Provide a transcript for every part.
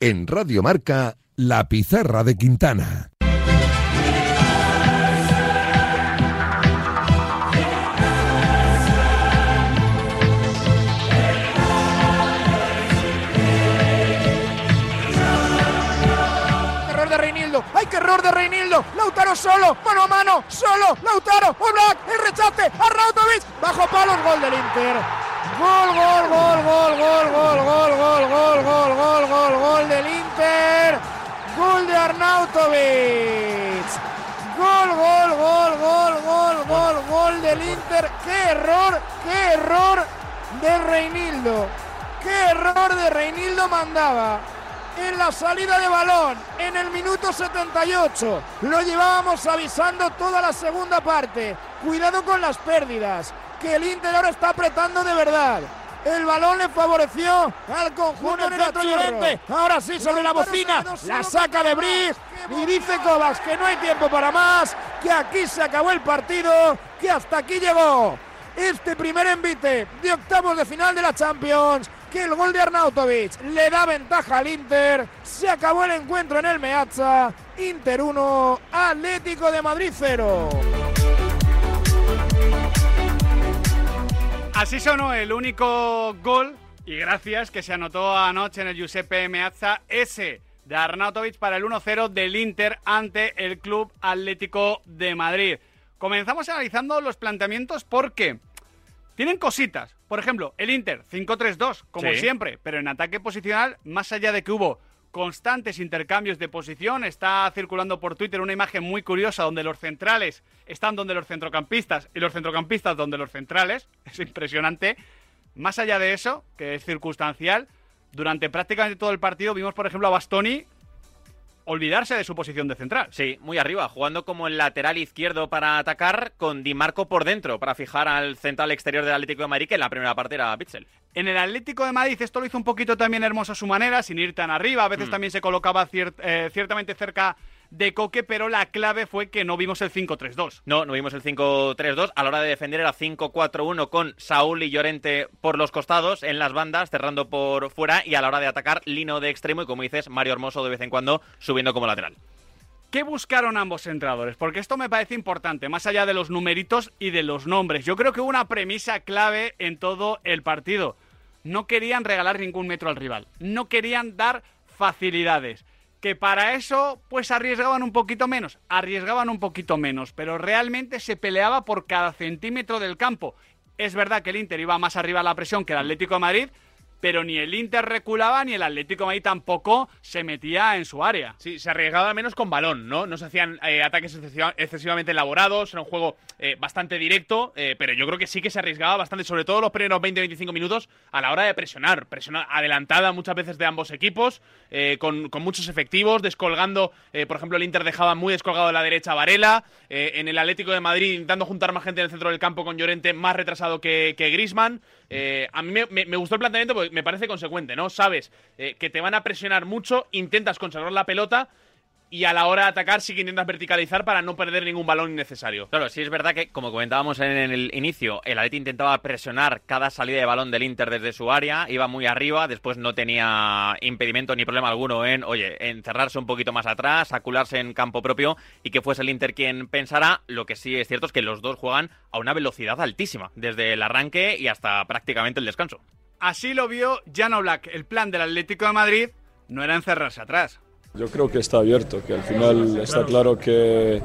En Radio Marca, La Pizarra de Quintana. Error de Reinildo. Lautaro solo, mano a mano, solo, Lautaro, Oblak, el rechace, Arnautovic, bajo palos, gol del Inter. Gol, gol, gol, gol, gol, gol, gol, gol, gol, gol, gol, gol, gol del Inter. Gol de Arnautovic. Gol, gol, gol, gol, gol, gol, gol del Inter. ¡Qué error, qué error de Reinildo! ¡Qué error de Reinildo mandaba! en la salida de balón en el minuto 78. Lo llevábamos avisando toda la segunda parte. Cuidado con las pérdidas, que el Inter ahora está apretando de verdad. El balón le favoreció al conjunto de Ahora sí, sobre la bocina, la saca de Briz y dice Kovacs que no hay tiempo para más, que aquí se acabó el partido, que hasta aquí llegó este primer envite de octavos de final de la Champions que el gol de Arnautovic le da ventaja al Inter. Se acabó el encuentro en el Meazza. Inter 1, Atlético de Madrid 0. Así sonó el único gol y gracias que se anotó anoche en el Giuseppe Meazza ese de Arnautovic para el 1-0 del Inter ante el Club Atlético de Madrid. Comenzamos analizando los planteamientos porque tienen cositas. Por ejemplo, el Inter 5-3-2, como Sí. siempre, pero en ataque posicional, más allá de que hubo constantes intercambios de posición, está circulando por Twitter una imagen muy curiosa donde los centrales están donde los centrocampistas y los centrocampistas donde los centrales. Es impresionante. Más allá de eso, que es circunstancial, durante prácticamente todo el partido vimos, por ejemplo, a Bastoni olvidarse de su posición de central. Sí, muy arriba, jugando como el lateral izquierdo para atacar, con Di Marco por dentro, para fijar al central exterior del Atlético de Madrid, que en la primera parte era Pitzel. En el Atlético de Madrid esto lo hizo un poquito también hermoso a su manera, sin ir tan arriba. A veces Mm. también se colocaba cier- eh, ciertamente cerca de Coque, pero la clave fue que no vimos el 5-3-2. No, no vimos el 5-3-2. A la hora de defender era 5-4-1 con Saúl y Llorente por los costados, en las bandas, cerrando por fuera. Y a la hora de atacar, Lino de extremo y, como dices, Mario Hermoso de vez en cuando subiendo como lateral. ¿Qué buscaron ambos entrenadores? Porque esto me parece importante, más allá de los numeritos y de los nombres. Yo creo que hubo una premisa clave en todo el partido. No querían regalar ningún metro al rival. No querían dar facilidades. Que para eso, pues arriesgaban un poquito menos. Arriesgaban un poquito menos. Pero realmente se peleaba por cada centímetro del campo. Es verdad que el Inter iba más arriba a la presión que el Atlético de Madrid. Pero ni el Inter reculaba ni el Atlético de Madrid tampoco se metía en su área. Sí, se arriesgaba menos con balón, ¿no? No se hacían eh, ataques excesiva- excesivamente elaborados, era un juego eh, bastante directo, eh, pero yo creo que sí que se arriesgaba bastante, sobre todo los primeros 20-25 minutos, a la hora de presionar. Presionar adelantada muchas veces de ambos equipos, con, con muchos efectivos, descolgando, por ejemplo, el Inter dejaba muy descolgado de la derecha a Varela, en el Atlético de Madrid intentando juntar más gente en el centro del campo con Llorente más retrasado que, que Grisman. a mí me- me gustó el planteamiento porque me parece consecuente, ¿no? Sabes eh, que te van a presionar mucho, intentas conservar la pelota y a la hora de atacar sí que intentas verticalizar para no perder ningún balón innecesario. Claro, sí es verdad que, como comentábamos en el inicio, el Atleti intentaba presionar cada salida de balón del Inter desde su área, iba muy arriba, después no tenía impedimento ni problema alguno en, oye, encerrarse un poquito más atrás, acularse en campo propio y que fuese el Inter quien pensara. Lo que sí es cierto es que los dos juegan a una velocidad altísima, desde el arranque y hasta prácticamente el descanso. Así lo vio Jan Oblak. El plan del Atlético de Madrid no era encerrarse atrás. Yo creo que está abierto, que al final está claro que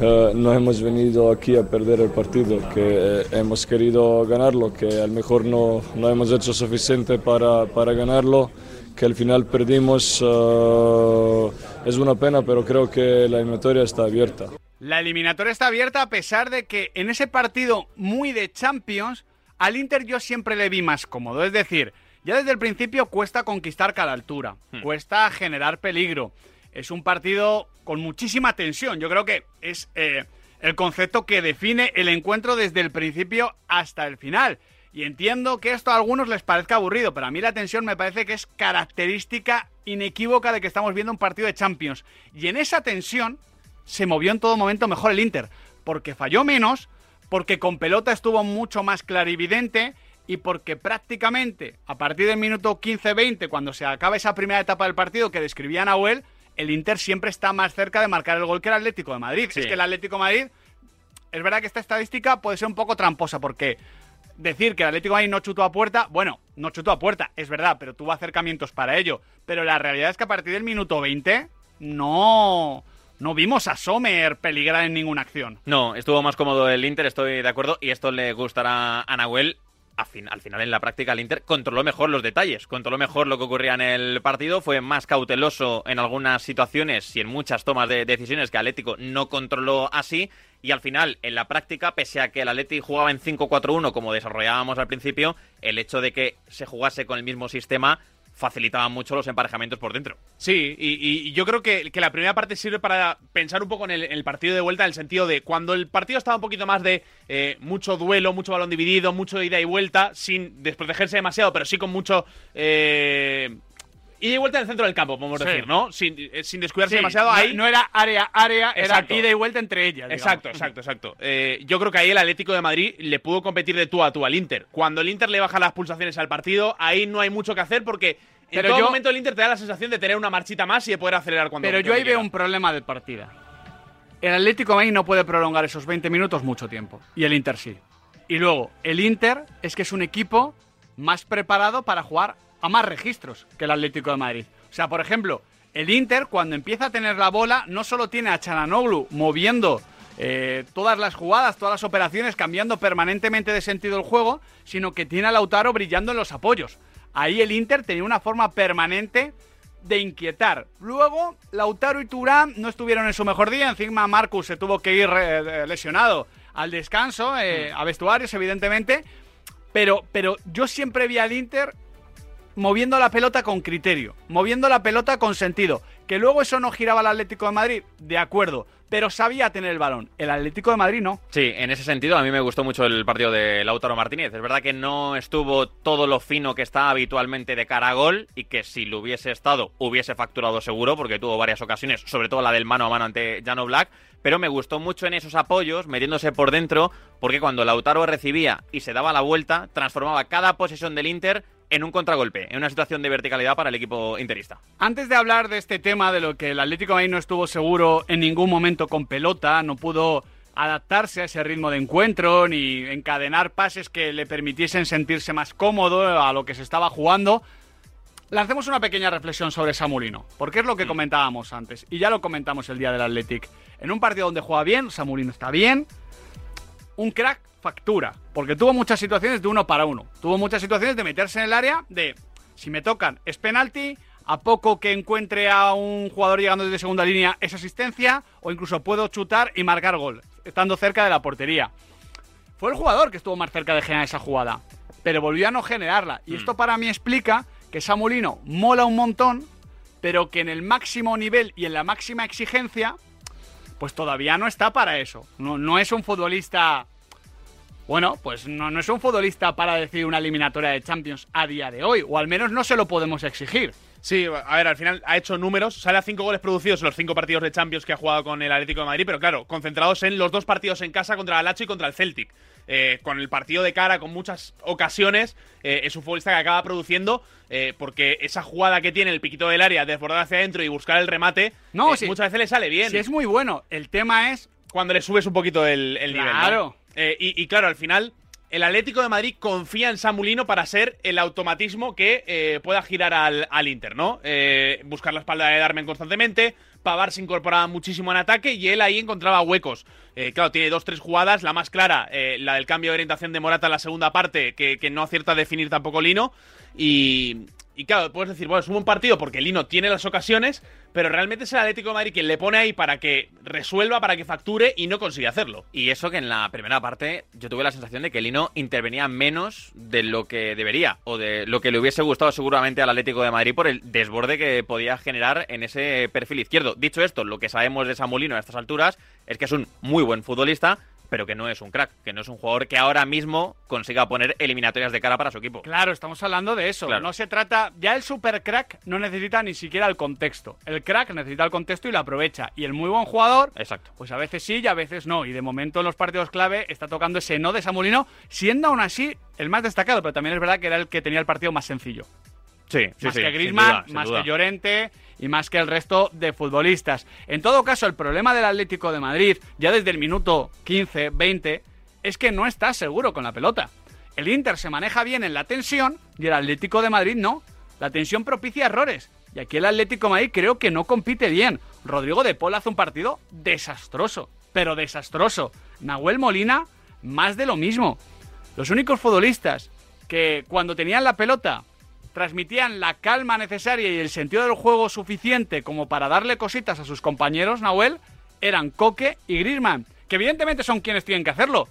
eh, no hemos venido aquí a perder el partido, que eh, hemos querido ganarlo, que a lo mejor no, no hemos hecho suficiente para, para ganarlo, que al final perdimos. eh, es una pena, pero creo que la eliminatoria está abierta. La eliminatoria está abierta a pesar de que en ese partido muy de Champions, al Inter yo siempre le vi más cómodo. Es decir, ya desde el principio cuesta conquistar cada altura, cuesta generar peligro. Es un partido con muchísima tensión. Yo creo que es eh, el concepto que define el encuentro desde el principio hasta el final. Y entiendo que esto a algunos les parezca aburrido, pero a mí la tensión me parece que es característica inequívoca de que estamos viendo un partido de Champions. Y en esa tensión se movió en todo momento mejor el Inter, porque falló menos, porque con pelota estuvo mucho más clarividente y porque prácticamente a partir del minuto 15-20, cuando se acaba esa primera etapa del partido que describía Nahuel, el Inter siempre está más cerca de marcar el gol que el Atlético de Madrid. Sí. Es que el Atlético de Madrid, es verdad que esta estadística puede ser un poco tramposa porque decir que el Atlético de Madrid no chutó a puerta, bueno, no chutó a puerta, es verdad, pero tuvo acercamientos para ello. Pero la realidad es que a partir del minuto 20 no, no vimos a Sommer peligrar en ninguna acción. No, estuvo más cómodo el Inter, estoy de acuerdo, y esto le gustará a Nahuel. Al, fin- al final, en la práctica, el Inter controló mejor los detalles, controló mejor lo que ocurría en el partido, fue más cauteloso en algunas situaciones y en muchas tomas de decisiones que Atlético no controló así. Y al final, en la práctica, pese a que el Atlético jugaba en 5-4-1, como desarrollábamos al principio, el hecho de que se jugase con el mismo sistema facilitaba mucho los emparejamientos por dentro. Sí, y, yo creo que, que la primera parte sirve para pensar un poco en el, en el partido de vuelta, en el sentido de cuando el partido estaba un poquito más de eh, mucho duelo, mucho balón dividido, mucho ida y vuelta, sin desprotegerse demasiado, pero sí con mucho. Eh, ida y vuelta en el centro del campo, podemos Sí. decir, ¿no? Sin, eh, sin descuidarse Sí, demasiado no- ahí. No era área, área, Exacto. era ida y vuelta entre ellas. digamos. Exacto, exacto, exacto. Eh, yo creo que ahí el Atlético de Madrid le pudo competir de tú a tú al Inter. Cuando el Inter le baja las pulsaciones al partido, ahí no hay mucho que hacer porque en Pero todo yo- momento el Inter te da la sensación de tener una marchita más y de poder acelerar cuando Pero yo ahí veo un problema de partida. El Atlético de Madrid no puede prolongar esos 20 minutos mucho tiempo. Y el Inter sí. Y luego, el Inter es que es un equipo más preparado para jugar a más registros que el Atlético de Madrid. O sea, por ejemplo, el Inter cuando empieza a tener la bola no solo tiene a Chananoglu moviendo eh, todas las jugadas, todas las operaciones, cambiando permanentemente de sentido el juego, sino que tiene a Lautaro brillando en los apoyos. Ahí el Inter tenía una forma permanente de inquietar. Luego, Lautaro y Turán no estuvieron en su mejor día. Encima, Marcus se tuvo que ir eh, lesionado al descanso, eh, a vestuarios, evidentemente. Pero, pero yo siempre vi al Inter moviendo la pelota con criterio, moviendo la pelota con sentido. Que luego eso no giraba al Atlético de Madrid, de acuerdo, pero sabía tener el balón. El Atlético de Madrid no. Sí, en ese sentido a mí me gustó mucho el partido de Lautaro Martínez. Es verdad que no estuvo todo lo fino que está habitualmente de cara a gol y que si lo hubiese estado hubiese facturado seguro porque tuvo varias ocasiones, sobre todo la del mano a mano ante Jano Black. Pero me gustó mucho en esos apoyos, metiéndose por dentro, porque cuando Lautaro recibía y se daba la vuelta, transformaba cada posesión del Inter en un contragolpe, en una situación de verticalidad para el equipo interista. Antes de hablar de este tema de lo que el Atlético Madrid no estuvo seguro en ningún momento con pelota, no pudo adaptarse a ese ritmo de encuentro ni encadenar pases que le permitiesen sentirse más cómodo a lo que se estaba jugando. Lancemos una pequeña reflexión sobre Samulino, porque es lo que comentábamos antes, y ya lo comentamos el día del Athletic. En un partido donde juega bien, Samulino está bien, un crack factura, porque tuvo muchas situaciones de uno para uno. Tuvo muchas situaciones de meterse en el área de si me tocan es penalti, a poco que encuentre a un jugador llegando desde segunda línea es asistencia o incluso puedo chutar y marcar gol, estando cerca de la portería. Fue el jugador que estuvo más cerca de generar esa jugada, pero volvió a no generarla. Y esto para mí explica que Samulino mola un montón, pero que en el máximo nivel y en la máxima exigencia, pues todavía no está para eso. No, no es un futbolista bueno, pues no, no es un futbolista para decir una eliminatoria de Champions a día de hoy, o al menos no se lo podemos exigir. Sí, a ver, al final ha hecho números, sale a cinco goles producidos en los cinco partidos de Champions que ha jugado con el Atlético de Madrid, pero claro, concentrados en los dos partidos en casa contra el Lazio y contra el Celtic. Eh, con el partido de cara, con muchas ocasiones, eh, es un futbolista que acaba produciendo, eh, porque esa jugada que tiene el piquito del área, desbordar hacia adentro y buscar el remate, No, sí. muchas veces le sale bien. Si es muy bueno, el tema es cuando le subes un poquito el, el nivel. Claro. Y, y claro, al final, el Atlético de Madrid confía en Samulino para ser el automatismo que pueda girar al, al Inter, ¿no? Buscar la espalda de Darmen constantemente. Pavar se incorporaba muchísimo en ataque y él ahí encontraba huecos. Eh, claro, tiene dos, tres jugadas. La más clara, eh, la del cambio de orientación de Morata en la segunda parte, que, que no acierta a definir tampoco Lino. Y, y claro, puedes decir, bueno, es un buen partido porque Lino tiene las ocasiones, pero realmente es el Atlético de Madrid quien le pone ahí para que resuelva, para que facture y no consigue hacerlo. Y eso que en la primera parte yo tuve la sensación de que Lino intervenía menos de lo que debería o de lo que le hubiese gustado seguramente al Atlético de Madrid por el desborde que podía generar en ese perfil izquierdo. Dicho esto, lo que sabemos de Samulino a estas alturas es que es un muy buen futbolista, pero que no es un crack, que no es un jugador que ahora mismo consiga poner eliminatorias de cara para su equipo. Claro, estamos hablando de eso. Claro. No se trata. Ya el super crack no necesita ni siquiera el contexto. El crack necesita el contexto y lo aprovecha. Y el muy buen jugador, Exacto. pues a veces sí y a veces no. Y de momento en los partidos clave está tocando ese no de Samulino, siendo aún así el más destacado, pero también es verdad que era el que tenía el partido más sencillo. Sí, sí, más sí, que sin Griezmann, duda, sin más duda. que Llorente y más que el resto de futbolistas. En todo caso, el problema del Atlético de Madrid, ya desde el minuto 15, 20, es que no está seguro con la pelota. El Inter se maneja bien en la tensión y el Atlético de Madrid no. La tensión propicia errores. Y aquí el Atlético de Madrid creo que no compite bien. Rodrigo de Paul hace un partido desastroso, pero desastroso. Nahuel Molina, más de lo mismo. Los únicos futbolistas que cuando tenían la pelota transmitían la calma necesaria y el sentido del juego suficiente como para darle cositas a sus compañeros, Nahuel, eran Coque y Griezmann, que evidentemente son quienes tienen que hacerlo,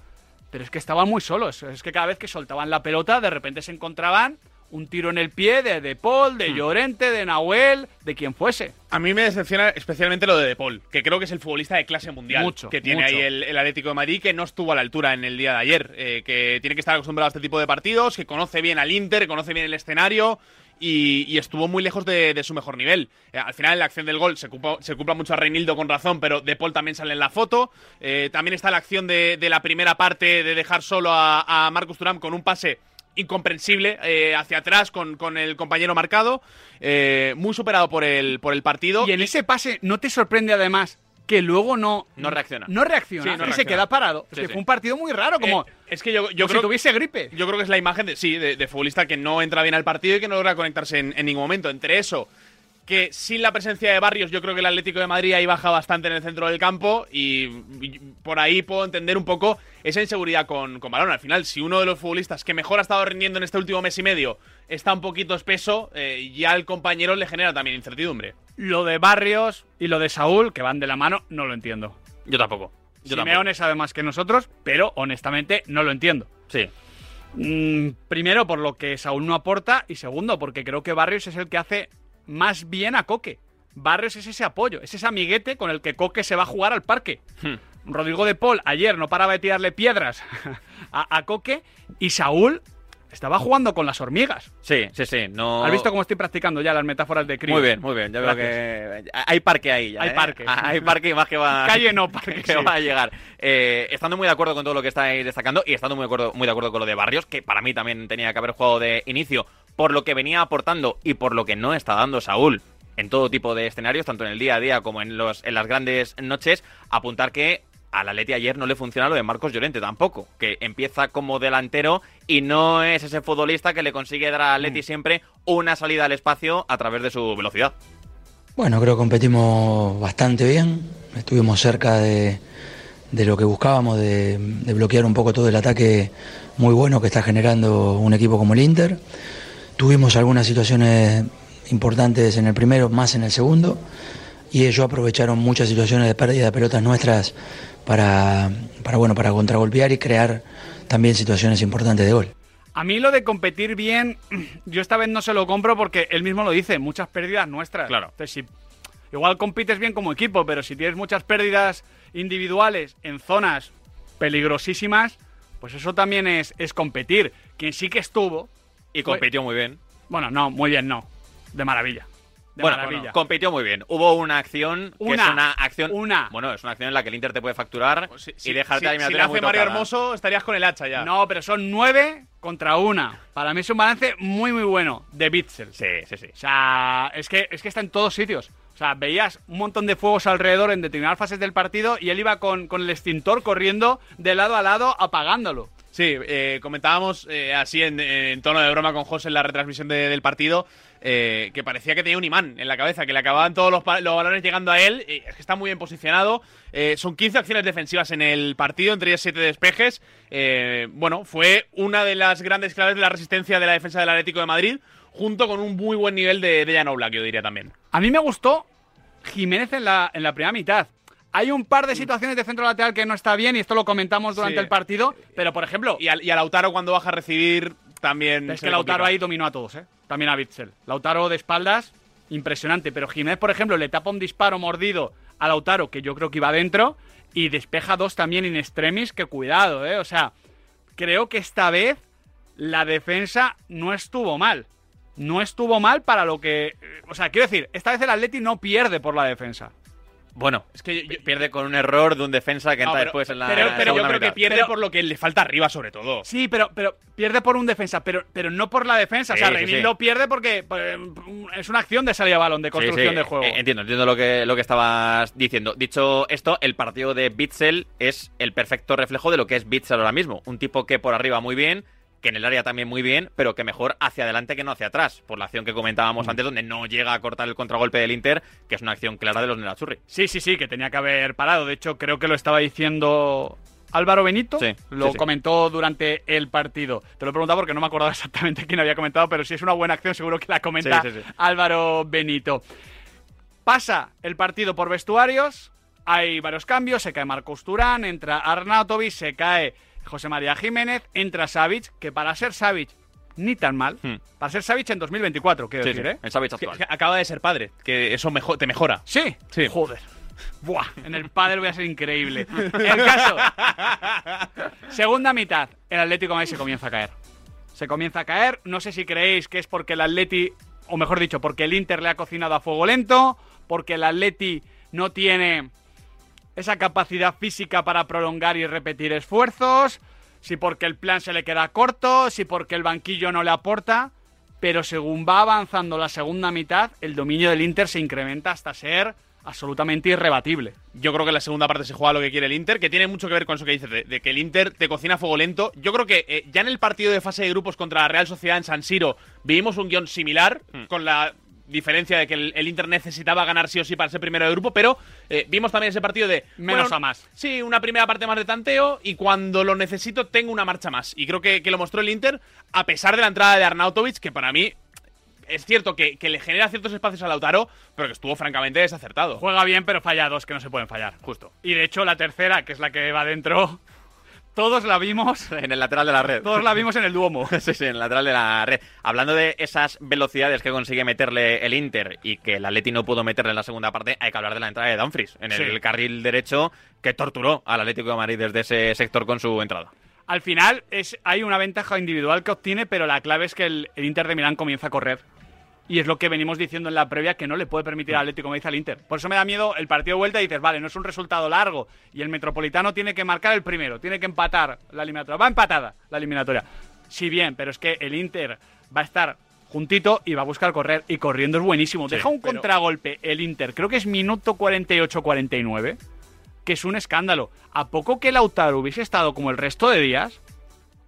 pero es que estaban muy solos. Es que cada vez que soltaban la pelota, de repente se encontraban un tiro en el pie de De Paul, de Llorente, de Nahuel, de quien fuese. A mí me decepciona especialmente lo de De Paul, que creo que es el futbolista de clase mundial Mucho, que tiene mucho. ahí el, el Atlético de Madrid, que no estuvo a la altura en el día de ayer, eh, que tiene que estar acostumbrado a este tipo de partidos, que conoce bien al Inter, conoce bien el escenario y, y estuvo muy lejos de, de su mejor nivel. Eh, al final, en la acción del gol se culpa, se culpa mucho a Reinildo con razón, pero De Paul también sale en la foto. Eh, también está la acción de, de la primera parte de dejar solo a, a Marcus Thuram con un pase incomprensible eh, hacia atrás con, con el compañero marcado, eh, muy superado por el, por el partido. Y en ese pase, ¿no te sorprende además que luego no... No reacciona. No reacciona, Sí, no y se queda parado. Es que sí. fue un partido muy raro, como... Eh, es que yo, yo como creo si tuviese gripe. Yo creo que es la imagen de, sí, de, de futbolista que no entra bien al partido y que no logra conectarse en, en ningún momento. Entre eso, que sin la presencia de Barrios, yo creo que el Atlético de Madrid ahí baja bastante en el centro del campo y, por ahí puedo entender un poco esa inseguridad con, con balón. Al final, si uno de los futbolistas que mejor ha estado rindiendo en este último mes y medio está un poquito espeso, eh, ya al compañero le genera también incertidumbre. Lo de Barrios y lo de Saúl, que van de la mano, no lo entiendo. Yo tampoco. Yo Simeone sabe más que nosotros, pero honestamente no lo entiendo. Sí. Mm, primero, por lo que Saúl no aporta, y segundo, porque creo que Barrios es el que hace más bien a Coque. Barrios es ese apoyo, es ese amiguete con el que Coque se va a jugar al parque. Hmm. Rodrigo de Paul ayer no paraba de tirarle piedras a, a Coque y Saúl estaba jugando con las hormigas. Sí, sí, sí. No... ¿Has visto cómo estoy practicando ya las metáforas de crío? Muy bien, muy bien. Yo veo que hay parque ahí. Ya, Hay ¿eh? parque. Hay parque y más que va. Calle no, parque, que sí. va a llegar. Eh, estando muy de acuerdo con todo lo que estáis destacando y estando muy de, acuerdo, muy de acuerdo con lo de Barrios, que para mí también tenía que haber jugado de inicio por lo que venía aportando y por lo que no está dando Saúl en todo tipo de escenarios, tanto en el día a día como en, los, en las grandes noches, apuntar que al Atleti ayer no le funciona lo de Marcos Llorente tampoco, que empieza como delantero y no es ese futbolista que le consigue dar al Mm. Atleti siempre una salida al espacio a través de su velocidad. Bueno, creo que competimos bastante bien. Estuvimos cerca de, de lo que buscábamos, de, de bloquear un poco todo el ataque muy bueno que está generando un equipo como el Inter. Tuvimos algunas situaciones importantes en el primero, más en el segundo. Y ellos aprovecharon muchas situaciones de pérdida de pelotas nuestras para, para, bueno, para contragolpear y crear también situaciones importantes de gol. A mí lo de competir bien, yo esta vez no se lo compro porque él mismo lo dice, muchas pérdidas nuestras. Claro. Entonces, si, igual compites bien como equipo, pero si tienes muchas pérdidas individuales en zonas peligrosísimas, pues eso también es, es competir. Quien sí que estuvo, Y Fue- compitió muy bien. bueno, no, muy bien, no, de maravilla. De bueno, maravilla. compitió muy bien. Hubo una acción que Una, es una acción. una. Bueno, es una acción en la que el Inter te puede facturar Si- y dejarte si- la si muy hace Mario. Hermoso, estarías con el hacha ya. No, pero son nueve contra una. Para mí es un balance muy, muy bueno de Bitzel. Sí, sí, sí. O sea, es que, es que está en todos sitios. O sea, veías un montón de fuegos alrededor en determinadas fases del partido y él iba con, con el extintor corriendo de lado a lado apagándolo. Sí, eh, comentábamos eh, así en, en tono de broma con José en la retransmisión de- del partido eh, que parecía que tenía un imán en la cabeza, que le acababan todos los, los balones llegando a él. y es que está muy bien posicionado. Eh, son 15 acciones defensivas en el partido, entre ellas 7 despejes. Eh, bueno, fue una de las grandes claves de la resistencia de la defensa del Atlético de Madrid, junto con un muy buen nivel de, de Jan Oblak, yo diría también. A mí me gustó Jiménez en la, en la primera mitad. Hay un par de situaciones de centro lateral que no está bien y esto lo comentamos durante Sí. el partido, pero por ejemplo, Y a, y a Lautaro cuando baja a recibir también... es que Lautaro complica. ahí dominó a todos, ¿eh? También a Bitzel. Lautaro de espaldas, impresionante, pero Jiménez, por ejemplo, le tapa un disparo mordido a Lautaro, que yo creo que iba dentro, y despeja dos también in extremis, que cuidado, ¿eh? O sea, creo que esta vez la defensa no estuvo mal. No estuvo mal para lo que... O sea, quiero decir, esta vez el Atleti no pierde por la defensa. Bueno, Es que yo- yo- pierde con un error de un defensa que No, entra pero, después en la pero- pero yo creo que pierde Pero- por lo que le falta arriba, sobre todo. Sí, pero, pero pierde por un defensa, pero, pero no por la defensa. Sí, o sea, sí, sí. pierde porque pues, es una acción de salida de balón, de construcción sí, de juego. eh, Entiendo, entiendo lo que, lo que estabas diciendo. Dicho esto, el partido de Bitzel es el perfecto reflejo de lo que es Bitzel ahora mismo. Un tipo que por arriba muy bien, que en el área también muy bien, pero que mejor hacia adelante que no hacia atrás. Por la acción que comentábamos antes, donde no llega a cortar el contragolpe del Inter, que es una acción clara de los Nerazzurri. Sí, sí, sí, que tenía que haber parado. De hecho, creo que lo estaba diciendo Álvaro Benito. Sí, lo sí, sí. comentó durante el partido. Te lo he preguntado porque no me acordaba exactamente quién había comentado, pero si es una buena acción, seguro que la comenta Sí, sí, sí. Álvaro Benito. Pasa el partido por vestuarios. Hay varios cambios. Se cae Marcos Turán, entra Arnautovic, se cae José María Jiménez, entra Savic, que para ser Savic ni tan mal. Hmm. Para ser Savic en 2024, quiero Sí, decir, sí, ¿eh? el Savic Que- actual. que acaba de ser padre, que eso mejo- te mejora. Sí, Sí. Joder. Buah, en el pádel voy a ser increíble. El caso. Segunda mitad, el Atlético Madrid se comienza a caer. Se comienza a caer. No sé si creéis que es porque el Atleti, o mejor dicho, porque el Inter le ha cocinado a fuego lento, porque el Atleti no tiene esa capacidad física para prolongar y repetir esfuerzos, si porque el plan se le queda corto, si porque el banquillo no le aporta, pero según va avanzando la segunda mitad, el dominio del Inter se incrementa hasta ser absolutamente irrebatible. Yo creo que en la segunda parte se juega lo que quiere el Inter, que tiene mucho que ver con eso que dices, de, de que el Inter te cocina a fuego lento. Yo creo que eh, ya en el partido de fase de grupos contra la Real Sociedad en San Siro vivimos un guion similar, con la diferencia de que el, el Inter necesitaba ganar sí o sí para ser primero de grupo, pero eh, vimos también ese partido de... Menos a más. Sí, una primera parte más de tanteo y cuando lo necesito tengo una marcha más. Y creo que, que lo mostró el Inter, a pesar de la entrada de Arnautovic, que para mí... Es cierto que, que le genera ciertos espacios a Lautaro, pero que estuvo francamente desacertado. Juega bien, pero falla dos que no se pueden fallar, justo. Y de hecho, la tercera, que es la que va dentro, todos la vimos, En el lateral de la red. todos la vimos en el Duomo. Sí, sí, en el lateral de la red. Hablando de esas velocidades que consigue meterle el Inter y que el Atleti no pudo meterle en la segunda parte, hay que hablar de la entrada de Dumfries en el Sí. carril derecho que torturó al Atlético de Madrid desde ese sector con su entrada. Al final es, hay una ventaja individual que obtiene, pero la clave es que el, el Inter de Milán comienza a correr. Y es lo que venimos diciendo en la previa, que no le puede permitir al Atlético Madrid al Inter. Por eso me da miedo el partido de vuelta y dices, vale, no es un resultado largo. Y el Metropolitano tiene que marcar el primero, tiene que empatar la eliminatoria. Va empatada la eliminatoria. Sí, bien, pero es que el Inter va a estar juntito y va a buscar correr. Y corriendo es buenísimo. Deja un pero- contragolpe el Inter, creo que es minuto 48-49, que es un escándalo. ¿A poco que Lautaro hubiese estado como el resto de días?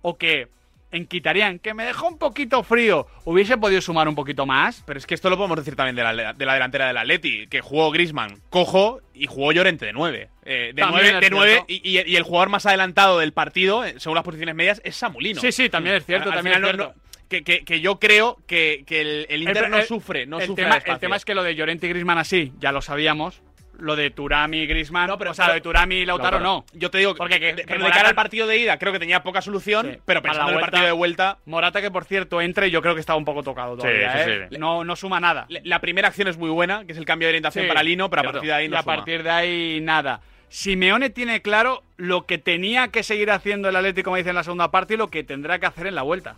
o que en Quitarían, que me dejó un poquito frío, hubiese podido sumar un poquito más. Pero es que esto lo podemos decir también de la, de la delantera del Atleti, que jugó Grisman cojo y jugó Llorente de 9. de También 9, es de y, y- y el jugador más adelantado del partido, eh, según las posiciones medias, es Samulino. Sí, sí, también es cierto, Al también final es no- cierto. no- que, que- que yo creo que, que el, el Inter El- no sufre, no el sufre tema, el tema es que lo de Llorente y Grisman así, ya lo sabíamos. Lo de Turami y Grisman, No, pero- o sea, lo de Turami y Lautaro, no. Yo te digo Porque que- de- que pero de cara al partido de ida creo que tenía poca solución, Sí. pero pensando la en el partido de vuelta, Morata, que por cierto entre, yo creo que estaba un poco tocado todavía, sí, ¿eh? sí. No, no suma nada. la- primera acción es muy buena, que es el cambio de orientación Sí, para Lino, pero a partir de ahí y no a suma. partir de ahí nada. Simeone tiene claro lo que tenía que seguir haciendo el Atlético, como dice en la segunda parte, y lo que tendrá que hacer en la vuelta.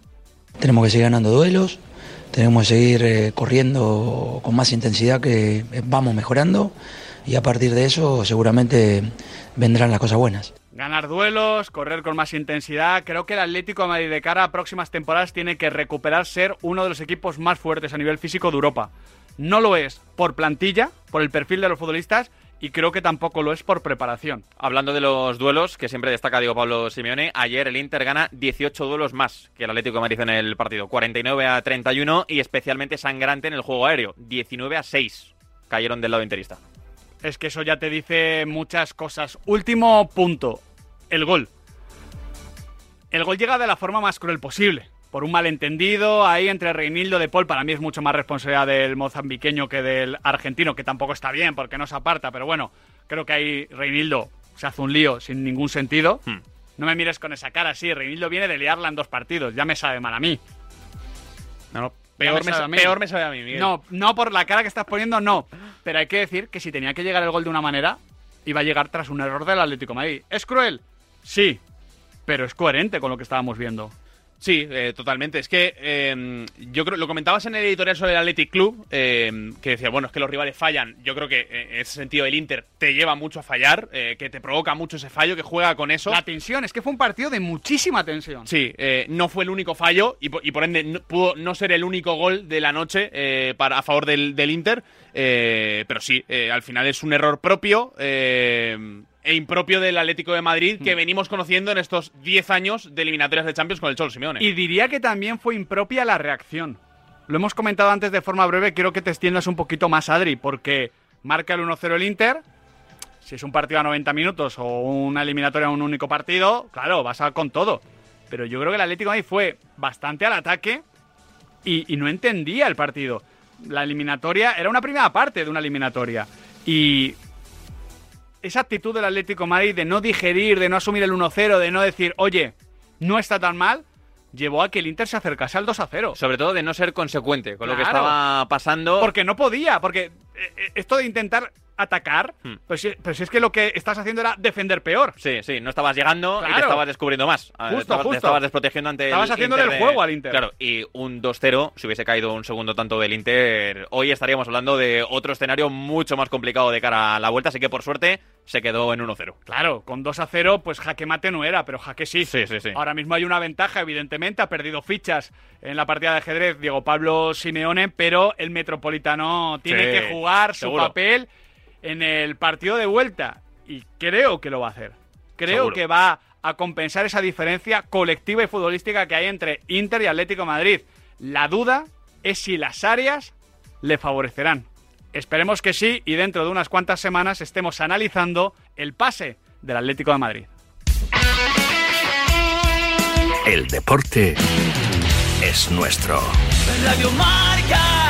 Tenemos que seguir ganando duelos, tenemos que seguir eh, corriendo con más intensidad que eh, vamos mejorando y a partir de eso seguramente vendrán las cosas buenas. Ganar duelos, correr con más intensidad. Creo que el Atlético de Madrid de cara a próximas temporadas tiene que recuperar ser uno de los equipos más fuertes a nivel físico de Europa. No lo es por plantilla, por el perfil de los futbolistas y creo que tampoco lo es por preparación. Hablando de los duelos, que siempre destaca Diego Pablo Simeone, ayer el Inter gana 18 duelos más que el Atlético de Madrid en el partido. 49 a 31 y especialmente sangrante en el juego aéreo. 19 a 6 cayeron del lado interista. Es que eso ya te dice muchas cosas. Último punto, el gol. El gol llega de la forma más cruel posible. Por un malentendido ahí entre Reinildo de Paul, para mí es mucho más responsabilidad del mozambiqueño que del argentino, que tampoco está bien porque no se aparta, pero bueno, creo que ahí Reinildo se hace un lío sin ningún sentido. Hmm. No me mires con esa cara así, Reinildo viene de liarla en dos partidos, ya me sabe mal a mí. No, no, Peor, me peor sabe a mí, Miguel. No, no por la cara que estás poniendo, no. Pero hay que decir que si tenía que llegar el gol de una manera, iba a llegar tras un error del Atlético de Madrid. ¿Es cruel? Sí. Pero es coherente con lo que estábamos viendo. Sí, eh, totalmente. Es que eh, yo creo, lo comentabas en el editorial sobre el Athletic Club, eh, que decía, bueno, es que los rivales fallan. Yo creo que eh, en ese sentido el Inter te lleva mucho a fallar, eh, que te provoca mucho ese fallo, que juega con eso. La tensión, es que fue un partido de muchísima tensión. Sí, eh, no fue el único fallo y, por- y por ende no- pudo no ser el único gol de la noche para, a favor del, del Inter, eh, pero sí, al final es un error propio eh, e impropio del Atlético de Madrid que venimos conociendo en estos 10 años de eliminatorias de Champions con el Cholo Simeone. Y diría que también fue impropia la reacción. Lo hemos comentado antes de forma breve, quiero que te extiendas un poquito más, Adri, porque marca el 1-0 el Inter. Si es un partido a 90 minutos o una eliminatoria a un único partido, claro, vas a con todo. Pero yo creo que el Atlético de Madrid fue bastante al ataque y, y no entendía el partido. La eliminatoria era una primera parte de una eliminatoria. Y esa actitud del Atlético de Madrid de no digerir, de no asumir el 1-0, de no decir, oye, no está tan mal, llevó a que el Inter se acercase al 2-0. Sobre todo de no ser consecuente con lo que estaba pasando. Porque no podía, porque esto de intentar atacar, Hmm. pues, si, pero si es que lo que estás haciendo era defender peor. Sí, sí, no estabas llegando y te estabas descubriendo más. Justo, estabas, te justo. estabas desprotegiendo ante Estabas el haciéndole Inter el de- juego al Inter. Claro, y un 2-0, si hubiese caído un segundo tanto del Inter, hoy estaríamos hablando de otro escenario mucho más complicado de cara a la vuelta, así que por suerte se quedó en 1-0. Claro, con 2 a 0, pues jaque mate no era, pero jaque sí. Sí, sí, sí. Ahora mismo hay una ventaja, evidentemente, ha perdido fichas en la partida de ajedrez Diego Pablo Simeone, pero el Metropolitano tiene Sí, que jugar su seguro. papel en el partido de vuelta y creo que lo va a hacer. Creo Seguro. que va a compensar esa diferencia colectiva y futbolística que hay entre Inter y Atlético de Madrid. La duda es si las áreas le favorecerán. Esperemos que sí y dentro de unas cuantas semanas estemos analizando el pase del Atlético de Madrid. El deporte es nuestro. Radio Marca.